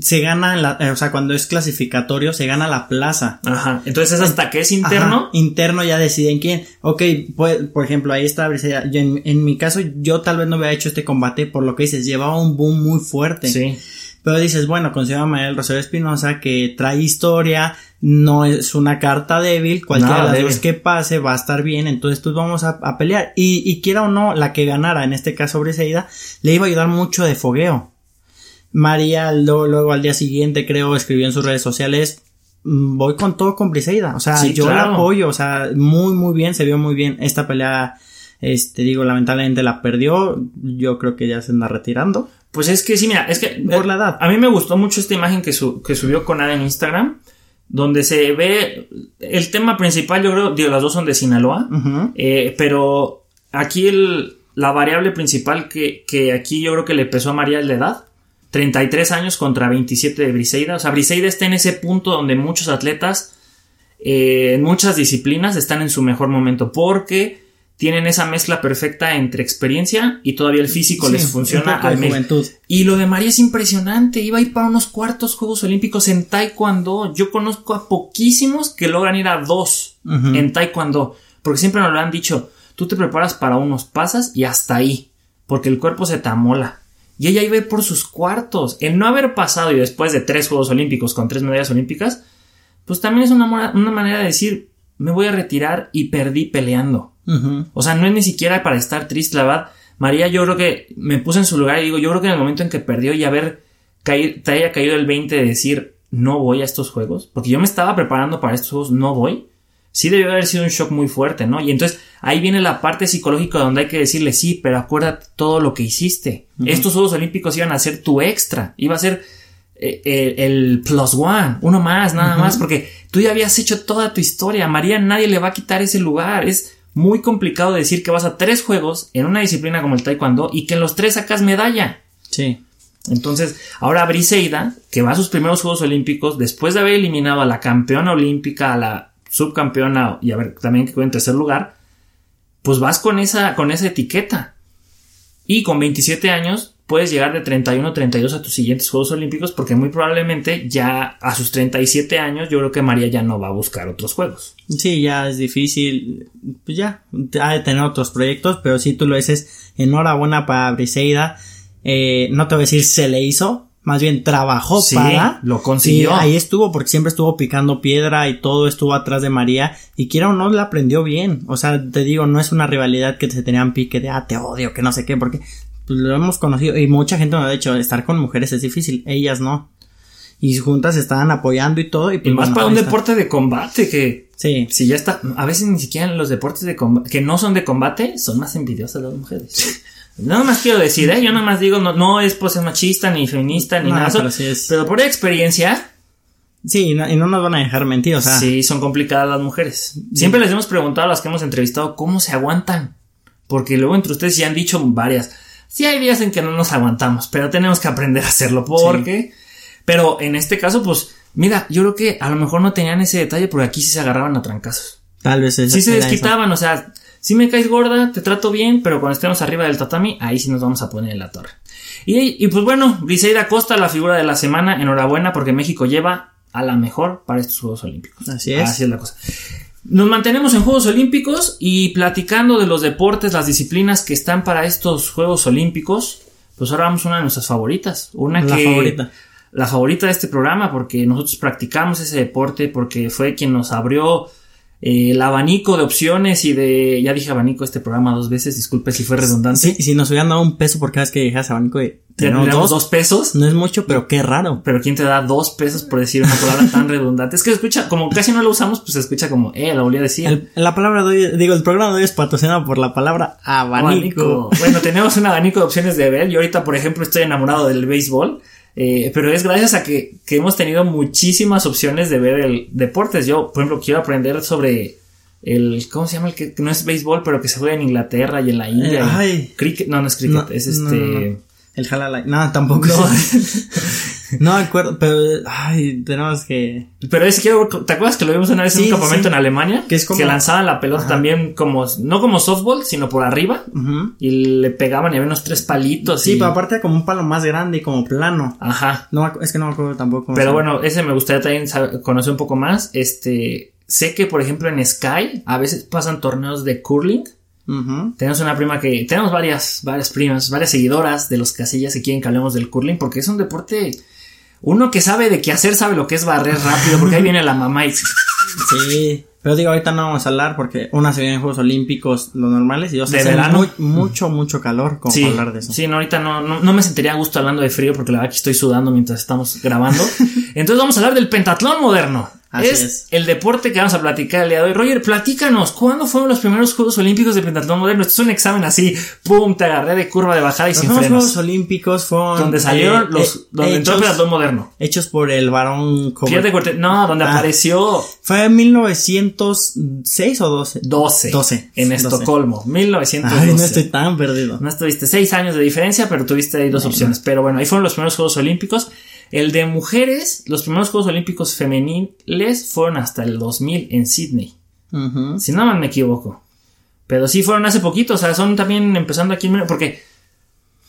se gana, la, eh, o sea, cuando es clasificatorio, se gana la plaza. Ajá. Entonces, es hasta que es interno. Ajá, interno ya deciden quién. Ok, pues, por ejemplo, ahí está Briseida. Yo en, en mi caso, yo tal vez no hubiera hecho este combate por lo que dices, llevaba un boom muy fuerte. Sí. Pero dices, bueno, considera a María del Rosario Espinosa que trae historia, no es una carta débil, cualquiera Nada de las débil. dos que pase va a estar bien, entonces pues vamos a, a pelear. Y, y quiera o no, la que ganara, en este caso Briseida, le iba a ayudar mucho de fogueo. María luego, luego al día siguiente creo escribió en sus redes sociales, "Mm, voy con todo con Briseida, o sea, Sí, yo claro. la apoyo, o sea, muy muy bien, se vio muy bien esta pelea. Este, digo, lamentablemente la perdió. Yo creo que ya se anda retirando. Pues es que sí, mira, es que. Por la edad. A mí me gustó mucho esta imagen que, su- que subió Conada en Instagram. Donde se ve. El tema principal, yo creo, digo, las dos son de Sinaloa. Eh, pero aquí el, la variable principal que, que aquí yo creo que le pesó a María es la edad. 33 años contra 27 de Briseida. O sea, Briseida está en ese punto donde muchos atletas eh, en muchas disciplinas están en su mejor momento porque tienen esa mezcla perfecta entre experiencia y todavía el físico Sí, les un funciona al mes. juventud. Y lo de María es impresionante. Iba a ir para unos cuartos Juegos Olímpicos en Taekwondo. Yo conozco a poquísimos que logran ir a dos en Taekwondo. Porque siempre nos lo han dicho. Tú te preparas para unos pasas y hasta ahí. Porque el cuerpo se te amola. Y ella iba a ir por sus cuartos. El no haber pasado y después de tres Juegos Olímpicos con tres medallas olímpicas, pues también es una, una manera de decir, me voy a retirar y perdí peleando. O sea, no es ni siquiera para estar triste, la verdad. María, yo creo que me puse en su lugar y digo, yo creo que en el momento en que perdió y haber caído, te haya caído el 20 de decir, no voy a estos juegos, porque yo me estaba preparando para estos juegos, no voy, sí debió haber sido un shock muy fuerte, ¿no? Y entonces ahí viene la parte psicológica donde hay que decirle, sí, pero acuérdate todo lo que hiciste. Estos Juegos Olímpicos iban a ser tu extra, iba a ser eh, eh, el plus one, uno más, nada más, porque tú ya habías hecho toda tu historia. A María nadie le va a quitar ese lugar. Es muy complicado decir que vas a tres juegos en una disciplina como el taekwondo y que en los tres sacas medalla. Sí. Entonces, ahora Briseida, que va a sus primeros Juegos Olímpicos, después de haber eliminado a la campeona olímpica, a la subcampeona y a ver también que quedó en tercer lugar, pues vas con esa, con esa etiqueta. Y con 27 años puedes llegar de 31 a 32 a tus siguientes Juegos Olímpicos porque muy probablemente ya a sus 37 años yo creo que María ya no va a buscar otros Juegos. Sí, ya es difícil, pues ya, ha de tener otros proyectos, pero si tú lo dices, enhorabuena para Briseida, eh, no te voy a decir se le hizo, más bien trabajó Sí, para. lo consiguió. Y ahí estuvo, porque siempre estuvo picando piedra y todo estuvo atrás de María. Y quiera o no, la aprendió bien. O sea, te digo, no es una rivalidad que se tenían pique de, ah, te odio, que no sé qué, porque lo hemos conocido. Y mucha gente me ha dicho, estar con mujeres es difícil, ellas no. Y juntas estaban apoyando y todo. Y, pues, Y más bueno, para un deporte de combate que Sí. si ya está, a veces ni siquiera en los deportes de combate, que no son de combate, son más envidiosas las mujeres. Nada más quiero decir, ¿eh? Yo nada más digo, no, no es pues machista, ni feminista, ni No, nada. pero sí es- pero por experiencia, Sí, y no, y no nos van a dejar mentir, o sea. sí son complicadas las mujeres. Siempre les hemos preguntado a las que hemos entrevistado cómo se aguantan. Porque luego entre ustedes ya han dicho varias. Sí hay días en que no nos aguantamos, pero tenemos que aprender a hacerlo porque... Pero en este caso, pues, mira, yo creo que a lo mejor no tenían ese detalle porque aquí sí se agarraban a trancazos. Tal vez. Sí se eso. desquitaban, o sea, si me caes gorda, te trato bien, pero cuando estemos arriba del tatami, ahí sí nos vamos a poner en la torre. Y, y pues bueno, Briseida Costa, la figura de la semana, enhorabuena porque México lleva a la mejor para estos Juegos Olímpicos. Así es. Así es la cosa. Nos mantenemos en Juegos Olímpicos y platicando de los deportes, las disciplinas que están para estos Juegos Olímpicos, pues ahora vamos a una de nuestras favoritas. Una La que, favorita. La favorita de este programa porque nosotros practicamos ese deporte, porque fue quien nos abrió eh, el abanico de opciones y de... Ya dije abanico este programa dos veces, disculpe si fue redundante. Sí, si nos hubieran dado un peso por cada vez que dejas abanico de. Te tenemos dos, dos pesos. No es mucho, pero qué raro. Pero ¿quién te da dos pesos por decir una palabra tan redundante? Es que se escucha, como casi no lo usamos, pues se escucha como, eh, lo volví a decir. El- la palabra de hoy, digo, el programa de hoy es patrocinado por la palabra abanico. Abanico. Bueno, tenemos un abanico de opciones de ver. Yo ahorita, por ejemplo, estoy enamorado del béisbol. Eh, pero es gracias a que, que hemos tenido muchísimas opciones de ver el deportes. Yo, por ejemplo, quiero aprender sobre el, ¿cómo se llama? El que, que no es béisbol, pero que se juega en Inglaterra y en la India. Eh, ay. cricket, no, no es cricket, No, es este. no, no. El jalala. No, tampoco. No. No me acuerdo, pero. Ay, tenemos que. Pero es que, ¿te acuerdas que lo vimos una vez en un campamento sí. en Alemania? Que es como- lanzaban la pelota también como, no como softball, sino por arriba. Ujú. Y le pegaban y había unos tres palitos. Sí, y- pero aparte como un palo más grande y como plano. Ajá. No, es que no me acuerdo tampoco. Pero bueno, ese me gustaría también saber- conocer un poco más. Este, sé que por ejemplo en Sky a veces pasan torneos de curling. Ujú. Tenemos una prima que, tenemos varias, varias primas, varias seguidoras de los casillas que quieren que hablemos del curling porque es un deporte, uno que sabe de qué hacer, sabe lo que es barrer rápido porque ahí viene la mamá y Sí. Pero digo, ahorita no vamos a hablar porque una se vienen Juegos Olímpicos, los normales, y dos De verano. muy- mucho, mucho calor como sí, para hablar de eso. sí, no, ahorita no, no, no me sentiría a gusto hablando de frío porque la verdad que estoy sudando mientras estamos grabando. Entonces vamos a hablar del pentatlón moderno. Así es, es. el deporte que vamos a platicar el día de hoy. Roger, platícanos, ¿cuándo fueron los primeros Juegos Olímpicos de pentatlón moderno? Esto es un examen así, pum, te agarré de curva de bajada y Los sin primeros frenos. Juegos Olímpicos fueron. Donde salieron eh, los, eh, donde entró el pentatlón moderno. hechos por el varón Pierre Cortés, no, donde Ah. apareció ¿Fue en 1906 o 12? 12. 12. En 12. Estocolmo, 1912. Ay, no estoy tan perdido. No estuviste seis años de diferencia, pero tuviste ahí dos opciones. Pero bueno, ahí fueron los primeros Juegos Olímpicos. El de mujeres, los primeros Juegos Olímpicos femeniles fueron hasta el 2000 en Sydney. Si no me equivoco. Pero sí fueron hace poquito, o sea, son también empezando aquí en porque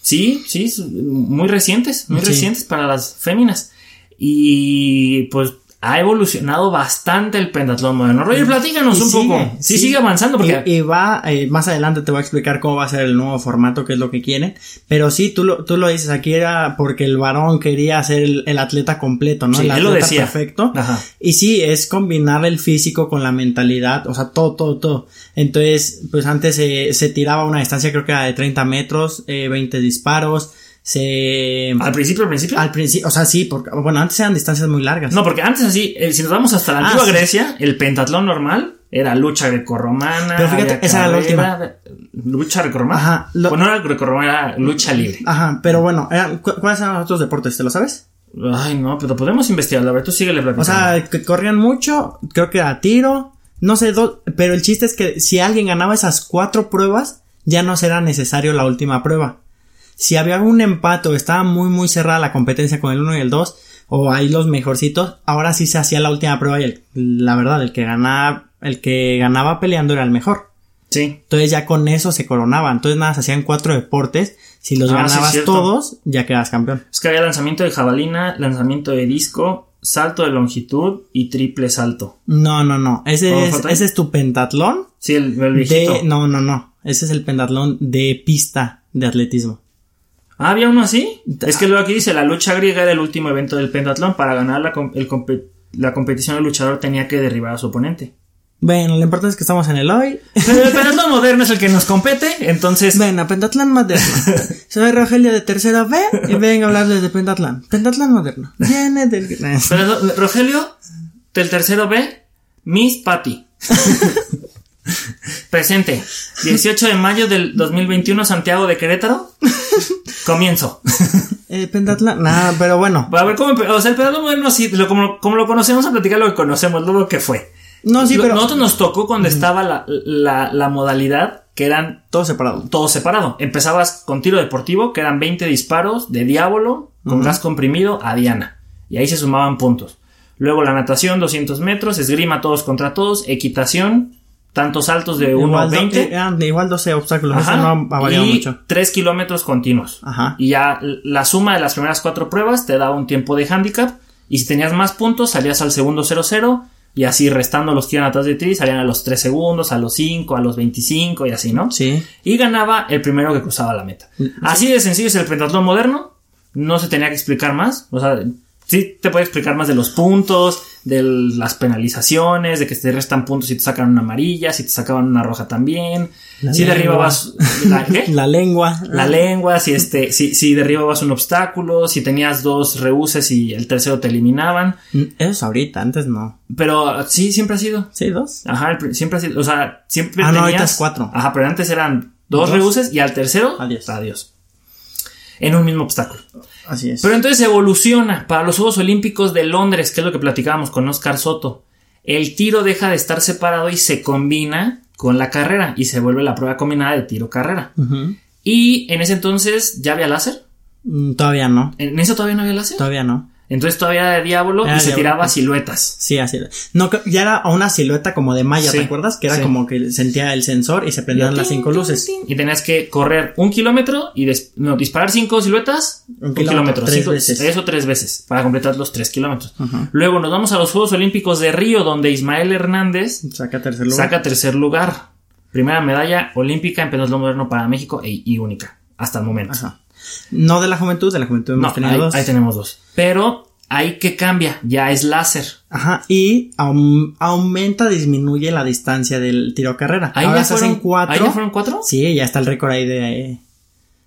sí, sí, muy recientes, muy Sí. recientes para las féminas. Y pues ha evolucionado bastante el pentatlón moderno. Roger, platícanos Y un sigue, poco. Sí, sí. sigue avanzando porque Y, y va, eh, más adelante te voy a explicar cómo va a ser el nuevo formato, qué es lo que quieren. Pero sí, tú lo, tú lo dices, aquí era porque el varón quería ser el, el atleta completo, ¿no? Sí, el él lo atleta decía. perfecto. Ajá. Y sí, es combinar el físico con la mentalidad, o sea, todo, todo, todo. Entonces, pues antes se se tiraba a una distancia, creo que era de 30 metros, eh, 20 disparos, se... ¿Al principio, al principio? Al principio, o sea, sí, porque, bueno, antes eran distancias muy largas. No, porque antes así, eh, si nos vamos hasta la Ah, antigua sí. Grecia, el pentatlón normal era lucha grecorromana. Pero fíjate, esa era la carrera, Lucha grecorromana. Ajá, lo- Bueno, no era grecorromana, era lucha libre. Ajá, pero bueno, eran- ¿cu- ¿cuáles eran los otros deportes? ¿Te lo sabes? Ay, no, pero podemos investigarlo. A ver, tú síguele O platicando. sea, que corrían mucho, creo que era tiro, no sé, do- pero el chiste es que si alguien ganaba esas cuatro pruebas, ya no será necesario la última prueba. Si había un empate o estaba muy muy cerrada la competencia con el 1 y el 2, o ahí los mejorcitos, ahora sí se hacía la última prueba y el- la verdad, el que ganaba, el que ganaba peleando era el mejor. sí. Entonces ya con eso se coronaba. Entonces nada, se hacían cuatro deportes. Si los Ah, ganabas todos, ya quedas campeón. Es que había lanzamiento de jabalina, lanzamiento de disco, salto de longitud y triple salto. No, no, no. Ese ¿Cómo es, ese es tu pentatlón. Sí, el, el viejito. De, no, no, no. Ese es el pentatlón de pista de atletismo. Ah, había uno así. Es que luego aquí dice, la lucha griega era el último evento del pentatlón. Para ganar la, com- el compe- la competición el luchador tenía que derribar a su oponente. Bueno, lo importante es que estamos en el hoy. Pero el pentatlón moderno es el que nos compete, entonces... Bueno, pentatlón moderno. Soy Rogelio de tercera B y vengo a hablarles de pentatlón. Pentatlón moderno. Viene del... Pero, Rogelio, del tercero B, Miss Patty. Presente. 18 de mayo del 2021, Santiago de Querétaro. Comienzo. Eh, pentatlón. Nah, pero bueno. A ver, ¿cómo? O sea, el pentatlón moderno, sí, lo- como, como lo conocemos, a platicar lo que conocemos, luego que fue. No, sí, Lo- pero... Nosotros nos tocó cuando estaba la, la, la modalidad que eran Todo separado. todo separado. Empezabas con tiro deportivo, que eran 20 disparos de diablo con gas comprimido a Diana. Y ahí se sumaban puntos. Luego la natación, 200 metros, esgrima todos contra todos, equitación, tantos saltos de 1 a Igual, do- 20. eh, eran igual 12 obstáculos. Eso Ajá, no ha variado y mucho. 3 kilómetros continuos. Ajá. Y ya la suma de las primeras cuatro pruebas te daba un tiempo de handicap. Y si tenías más puntos, salías al segundo 0-0. Y así restando los que iban atrás de ti, salían a los 3 segundos, a los 5, a los 25 y así, ¿no? Sí. Y ganaba el primero que cruzaba la meta. Así de sencillo es el pentatlón moderno. No se tenía que explicar más. O sea, sí te puede explicar más de los puntos, de las penalizaciones, de que te restan puntos si te sacan una amarilla, si te sacaban una roja también. La si lengua. derribabas la. La lengua. La lengua, si este, si, si derribabas un obstáculo, si tenías dos reuses y el tercero te eliminaban. Mm, Eso es ahorita, antes no. Pero sí, siempre ha sido. Sí, dos. Ajá, siempre ha sido, o sea, siempre Ah, no, tenías. ahorita es cuatro. Ajá, pero antes eran dos, Dos. reuses y al tercero, Adiós. adiós. En un mismo obstáculo. Así es. Pero entonces evoluciona para los Juegos Olímpicos de Londres, que es lo que platicábamos con Oscar Soto. El tiro deja de estar separado y se combina con la carrera y se vuelve la prueba combinada de tiro-carrera. Y en ese entonces ya había láser. Mm, Todavía no. En eso todavía no había láser. Todavía no. Entonces todavía era de diablo Era y se diablo. tiraba siluetas. Sí, así. No, ya era una silueta como de malla, Sí, ¿te acuerdas? Que era sí. como que sentía el sensor y se prendían las cinco luces. Y tenías que correr un kilómetro y no, disparar cinco siluetas, Un un, kilómetro, kilómetro. tres cinco- veces. Eso tres veces para completar los tres kilómetros. Luego nos vamos a los Juegos Olímpicos de Río, donde Ismael Hernández Saca tercer lugar. saca tercer lugar. Primera medalla olímpica en pentatlón moderno para México e- y única hasta el momento. Ajá. No de la juventud, de la juventud hemos No, tenido ahí, dos. ahí tenemos dos. Pero ahí que cambia, ya es láser. Ajá. Y aum- aumenta, disminuye la distancia del tiro a carrera. Ahí Ahora ya se fueron hacen cuatro. ¿Ahí ya fueron cuatro? Sí, ya está el récord ahí de,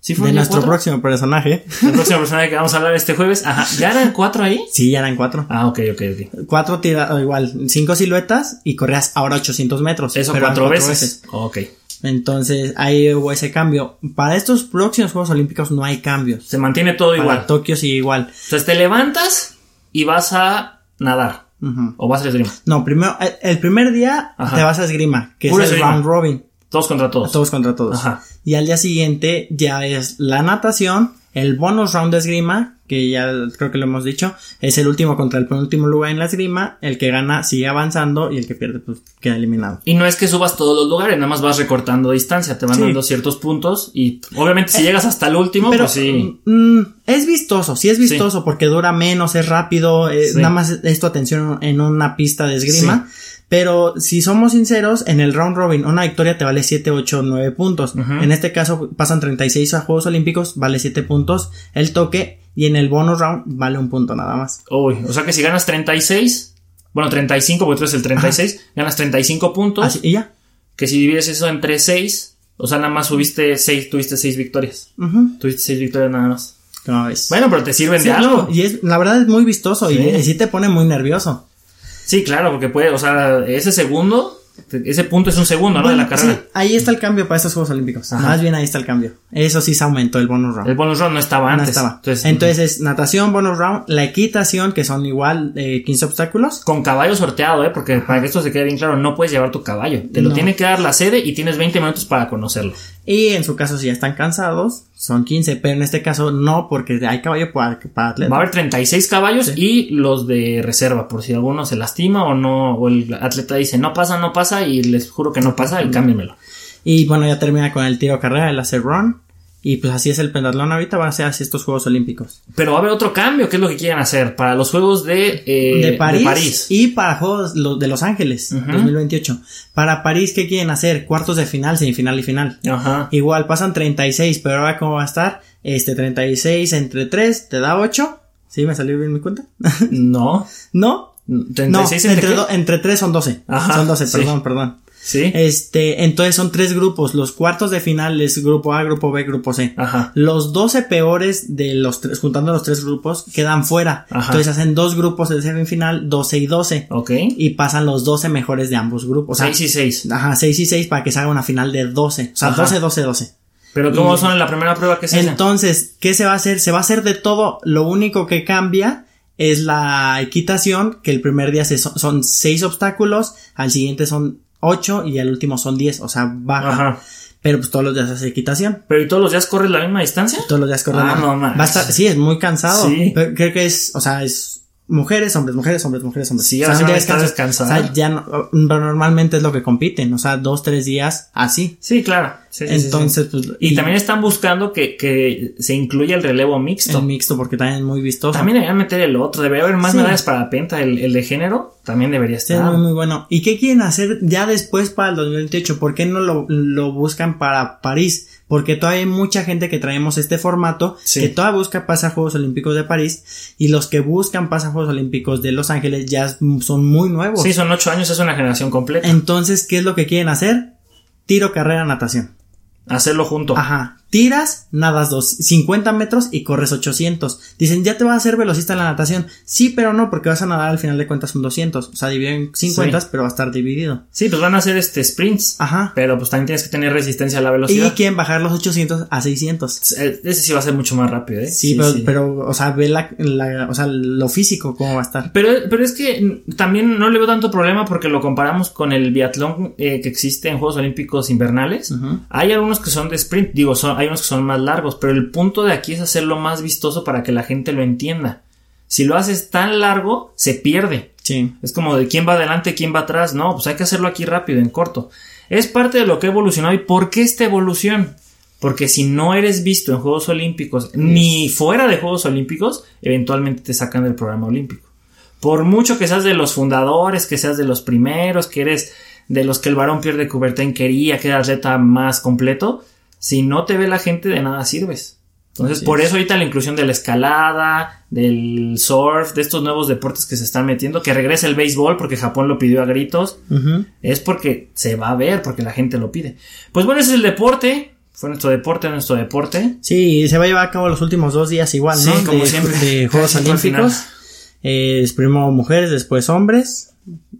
¿Sí de nuestro cuatro? próximo personaje. La próxima persona que vamos a hablar este jueves. Ajá, ¿ya eran cuatro ahí? Sí, ya eran cuatro. Ah, ok, ok, ok. Cuatro tira, o igual, cinco siluetas y corrías ahora 800 metros. Eso cuatro, eran veces. Ok. Entonces, ahí hubo ese cambio. Para estos próximos Juegos Olímpicos no hay cambios. Se mantiene todo Para igual. Tokio sigue igual. Entonces te levantas y vas a nadar. O vas a esgrima. No, primero, el, el primer día Ajá. te vas a esgrima, que es el esgrima. round robin. Todos contra todos. Todos contra todos. Ajá. Y al día siguiente ya es la natación, el bonus round de esgrima, que ya creo que lo hemos dicho, es el último contra el penúltimo lugar en la esgrima, el que gana sigue avanzando y el que pierde pues queda eliminado. Y no es que subas todos los lugares, nada más vas recortando distancia, te van Sí. dando ciertos puntos y obviamente si llegas hasta el último, Pero pues sí. mm, es vistoso, sí es vistoso porque dura menos, es rápido, eh, Sí. nada más es tu atención en una pista de esgrima. Pero si somos sinceros, en el round robin una victoria te vale 7, 8, 9 puntos. Ujú. En este caso pasan 36 a Juegos Olímpicos, vale 7 puntos el toque y en el bonus round vale un punto nada más. Uy, o sea que si ganas 36, bueno, 35, porque tú eres el 36, ganas 35 puntos, Así, y ya. que si divides eso entre 6, o sea, nada más subiste 6, tuviste 6 victorias. Ujú. Tuviste 6 victorias nada más. ¿Cómo ves? Bueno, pero te sirven Sí, de algo. no, y es, la verdad es muy vistoso y, Sí. y sí te pone muy nervioso. Sí, claro, porque puede, o sea, ese segundo, ese punto es un segundo, ¿no? de la carrera. sí, ahí está el cambio para estos Juegos Olímpicos. Ajá. Más bien ahí está el cambio. Eso sí se aumentó el bonus round. El bonus round no estaba No antes. estaba. Entonces, Entonces, es natación, bonus round, la equitación, que son igual eh, 15 obstáculos. con caballo sorteado, ¿eh? Porque para que esto se quede bien claro, no puedes llevar tu caballo. Te lo No. tiene que dar la sede y tienes 20 minutos para conocerlo. Y en su caso, si ya están cansados, son 15. Pero en este caso, no, porque hay caballo para, para atleta. Va a haber 36 caballos y los de reserva, por si alguno se lastima o no, o el atleta dice no pasa, no pasa, y les juro que no pasa y cámbienmelo. Y bueno, ya termina con el tiro carrera, el hacer run. Y pues así es el pentatlón ahorita, van a ser así estos Juegos Olímpicos. Pero va a haber otro cambio, ¿qué es lo que quieren hacer? Para los Juegos de, eh, de, París, de París. y para Juegos de Los Ángeles, Ujú. 2028. Para París, ¿qué quieren hacer? Cuartos de final, semifinal y final. Ajá. Igual pasan 36, pero ahora cómo va a estar? Este 36 entre 3 te da 8. ¿Sí me salió bien mi cuenta? No. ¿No? 36 no, entre, entre, do- entre 3 son 12. Ajá, son 12, sí. perdón, perdón. Sí. Este, entonces son tres grupos. Los cuartos de final es grupo A, grupo B, grupo C. Ajá. Los 12 peores de los tres, juntando los tres grupos, quedan fuera. Ajá. Entonces hacen dos grupos de semifinal, 12 y 12. Ok. Y pasan los 12 mejores de ambos grupos. O sea, 6 y 6. Ajá, 6 y 6 para que se haga una final de 12. O sea, Ajá. 12, 12, 12. Pero ¿cómo Y- son en la primera prueba que se hace? Entonces, ¿qué se va a hacer? Se va a hacer de todo. Lo único que cambia es la equitación, que el primer día se- son, son seis obstáculos, al siguiente son ocho y al último son 10. O sea, baja. Ajá. Pero pues todos los días hace equitación. Pero ¿y todos los días corres la misma distancia? Todos los días corren. Ah, no Va a manches. estar, sí, es muy cansado. Sí. Pero creo que es, o sea, es mujeres, hombres, mujeres, hombres, mujeres, hombres. Sí, o sea, un día descanso. O descansadas. sea, ya no, normalmente es lo que compiten. O sea, dos, tres días así. Sí, claro. Sí, sí, sí, sí. Entonces, pues. Y, también están buscando que, que se incluya el relevo mixto. el mixto, porque también es muy vistoso. También deberían meter el otro. Debería haber más medallas para penta. El, el de género también debería estar. es muy, muy bueno. ¿Y qué quieren hacer ya después para el 2028? ¿Por qué no lo, lo buscan para París? Porque todavía hay mucha gente que traemos este formato Sí. que todavía busca pasar Juegos Olímpicos de París y los que buscan pasar Juegos Olímpicos de Los Ángeles ya son muy nuevos. Sí, son ocho años, es una generación completa. Entonces, ¿qué es lo que quieren hacer? Tiro, carrera, natación. Hacerlo junto. Ajá. Tiras, nadas dos, 50 metros y corres 800. Dicen, ya te vas a hacer velocista en la natación. Sí, pero no, porque vas a nadar al final de cuentas un 200. O sea, dividido en 50, Sí. pero va a estar dividido. Sí, pues van a hacer este sprints. Ajá. Pero pues también tienes que tener resistencia a la Y velocidad. quieren bajar los 800 a 600. Eh, Ese sí va a ser mucho más rápido, ¿eh? Sí, pero, pero, o sea, ve la, la- o sea, lo físico, cómo va a estar. Pero, pero es que también no le veo tanto problema porque lo comparamos con el biatlón eh, que existe en Juegos Olímpicos invernales. Hay algunos que son de sprint, digo, son, hay unos que son más largos, pero el punto de aquí es hacerlo más vistoso para que la gente lo entienda. Si lo haces tan largo, se pierde. Sí. Es como de quién va adelante, quién va atrás. No, pues hay que hacerlo aquí rápido, en corto. Es parte de lo que ha evolucionado. ¿Y por qué esta evolución? Porque si no eres visto en Juegos Olímpicos, ni fuera de Juegos Olímpicos, eventualmente te sacan del programa olímpico. Por mucho que seas de los fundadores, que seas de los primeros, que eres de los que el varón Pierre de Coubertin quería, que era el atleta más completo, si no te ve la gente, de nada sirves. Entonces, Así por es. eso ahorita la inclusión de la escalada, del surf, de estos nuevos deportes que se están metiendo, que regrese el béisbol porque Japón lo pidió a gritos, es porque se va a ver, porque la gente lo pide. Pues bueno, ese es el deporte. Fue nuestro deporte, nuestro deporte. Sí, se va a llevar a cabo los últimos dos días igual, Sí, ¿no? como de, siempre. De Juegos. Olímpicos. Eh, es primero mujeres, después hombres.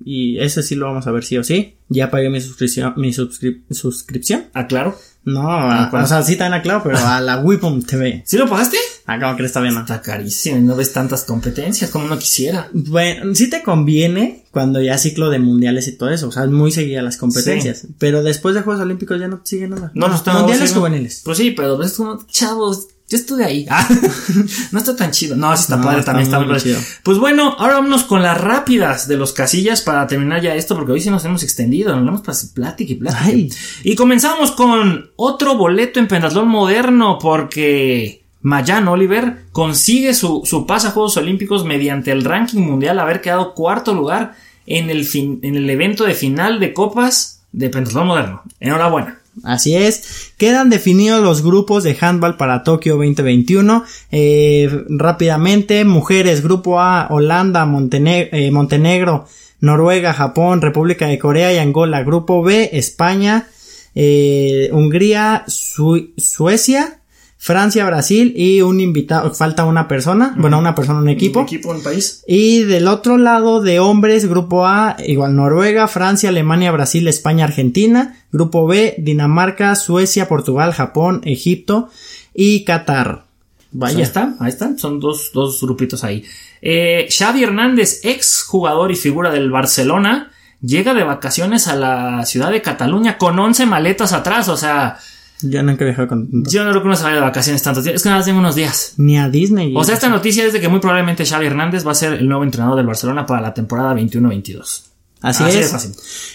Y ese sí lo vamos a ver sí o sí. Ya pagué mi suscripción. Mi suscri- suscripción. Ah, claro. No, a- ¿cuál? o sea, sí también claro, pero a la Wipom TV. ¿Sí lo pagaste? Ah, como que está bien, ¿no? Está carísimo y no ves tantas competencias como uno quisiera. Bueno, sí te conviene cuando ya ciclo de mundiales y todo eso. O sea, muy seguida las competencias. Pero después de Juegos Olímpicos ya no sigue nada. No, no está Mundiales no. juveniles. Pues sí, pero es como, chavos, yo estuve ahí. Ah, no está tan chido. No, sí está No, padre, está también está muy chido. Pues bueno, ahora vámonos con las rápidas de los casillas para terminar ya esto, porque hoy sí nos hemos extendido, nos hemos pasado plática y plática. Ay. Y comenzamos con otro boleto en pentatlón moderno, porque Mayan Oliver consigue su, su pase a Juegos Olímpicos mediante el ranking mundial, haber quedado cuarto lugar en el, fin- en el evento de final de copas de pentatlón moderno. Enhorabuena. Así es. Quedan definidos los grupos de handball para Tokio 2021. Eh, rápidamente, mujeres, grupo A, Holanda, eh, Montenegro, Noruega, Japón, República de Corea y Angola. Grupo B, España, eh, Hungría, Su- Suecia, Francia, Brasil y un invitado, falta una persona, bueno, una persona, un equipo. Un equipo, un país. Y del otro lado de hombres, grupo A, igual Noruega, Francia, Alemania, Brasil, España, Argentina. Grupo B, Dinamarca, Suecia, Portugal, Japón, Egipto y Qatar. Vaya. Ahí están, ahí están, son dos, dos grupitos ahí. Eh, Xavi Hernández, ex jugador y figura del Barcelona, llega de vacaciones a la ciudad de Cataluña con 11 maletas atrás, o sea, yo nunca he viajado con. Yo no creo que uno se vaya de vacaciones tantos días. Es que nada más tengo unos días. Ni a Disney. O sea, esta noticia es de que muy probablemente Xavi Hernández va a ser el nuevo entrenador del Barcelona para la temporada 21-22. Así, es. fácil.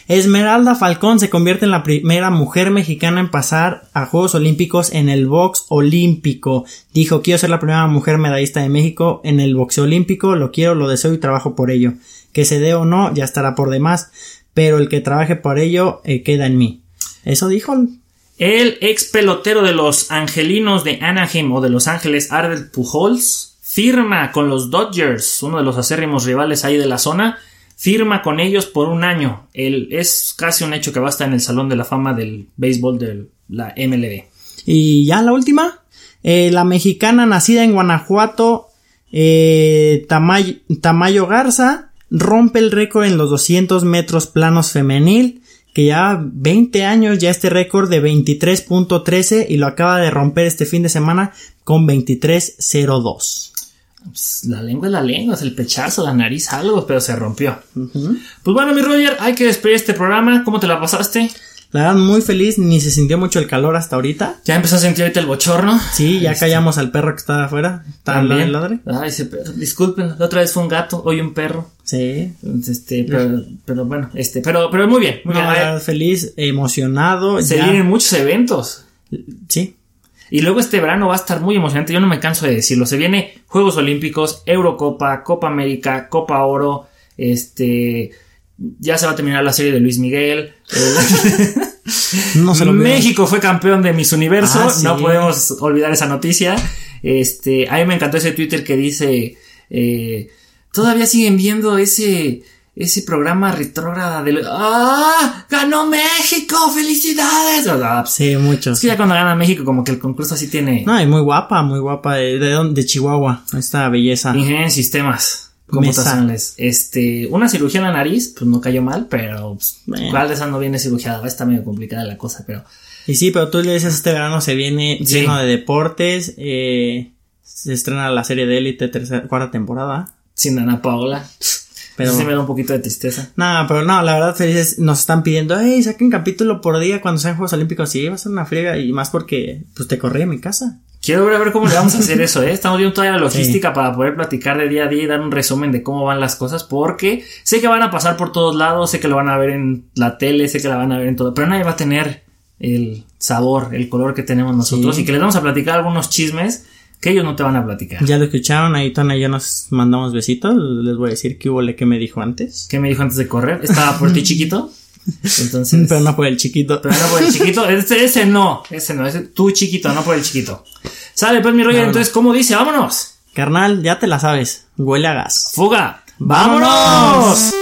Esmeralda Falcón se convierte en la primera mujer mexicana en pasar a Juegos Olímpicos en el box olímpico. Dijo, quiero ser la primera mujer medallista de México en el boxeo olímpico, lo quiero, lo deseo y trabajo por ello. Que se dé o no, ya estará por demás, pero el que trabaje por ello eh, queda en mí. Eso dijo el ex pelotero de los Angelinos de Anaheim o de Los Ángeles, Ardel Pujols, firma con los Dodgers, uno de los acérrimos rivales ahí de la zona, firma con ellos por un año. El, es casi un hecho que va en el Salón de la Fama del béisbol de la MLB. Y ya la última, eh, la mexicana nacida en Guanajuato, eh, Tamayo Garza, rompe el récord en los 200 metros planos femenil que ya 20 años ya este récord de 23.13 y lo acaba de romper este fin de semana con 23.02. Pues, la lengua es la lengua, es el pechazo, la nariz, algo, pero se rompió. Pues bueno, mi Roger, hay que despedir este programa. ¿Cómo te la pasaste? La verdad, muy feliz, ni se sintió mucho el calor hasta ahorita. ¿Ya empezó a sentir ahorita el bochorno? Sí, ya este. callamos al perro que estaba afuera. También. ladre. Ay, ese perro. Disculpen, la otra vez fue un gato, hoy un perro. Sí. Este, pero, pero bueno, este, pero, pero muy bien. Muy bien. feliz, emocionado. Se vienen muchos eventos. Sí. Y luego este verano va a estar muy emocionante, yo no me canso de decirlo. Se viene Juegos Olímpicos, Eurocopa, Copa América, Copa Oro, este ya se va a terminar la serie de Luis Miguel. no se México fue campeón de Miss Universo. Ah, no podemos olvidar esa noticia. Este, a mí me encantó ese Twitter que dice, eh, todavía siguen viendo ese, ese programa retrógrada de, ¡ah! ¡Ganó México! ¡Felicidades! Sí, muchos. Es que ya cuando gana México, como que el concurso así tiene. No, y muy guapa, muy guapa. ¿De, de, de Chihuahua? Esta belleza. Ingeniería en sistemas computacionales. Este, una cirugía en la nariz, pues no cayó mal, pero pues, esa no viene cirugiada, está medio complicada la cosa, pero. Y sí, pero tú le dices este verano se viene lleno de deportes, eh, se estrena la serie de élite tercera, cuarta temporada. Sin Ana Paola. Pero sí me da un poquito de tristeza. No, pero no, la verdad felices nos están pidiendo, hey, saquen capítulo por día cuando sean Juegos Olímpicos. Sí, va a ser una friega y más porque pues te corrí en mi casa. Quiero ver, a ver cómo le vamos a hacer eso, ¿eh? Estamos viendo toda la logística para poder platicar de día a día y dar un resumen de cómo van las cosas, porque sé que van a pasar por todos lados, sé que lo van a ver en la tele, sé que la van a ver en todo, pero nadie va a tener el sabor, el color que tenemos nosotros y que les vamos a platicar algunos chismes que ellos no te van a platicar. Ya lo escucharon, ahí Tona y yo nos mandamos besitos, les voy a decir qué hubo que me dijo antes. ¿Qué me dijo antes de correr? ¿Estaba por ti chiquito? Entonces, pero no por el chiquito. Pero no por el chiquito. Ese, ese no. Ese no. Ese tú chiquito, no por el chiquito. Sale pues mi rollo. Entonces, ¿cómo dice? Vámonos. Carnal, ya te la sabes. Huele a gas. Fuga. ¡Vámonos!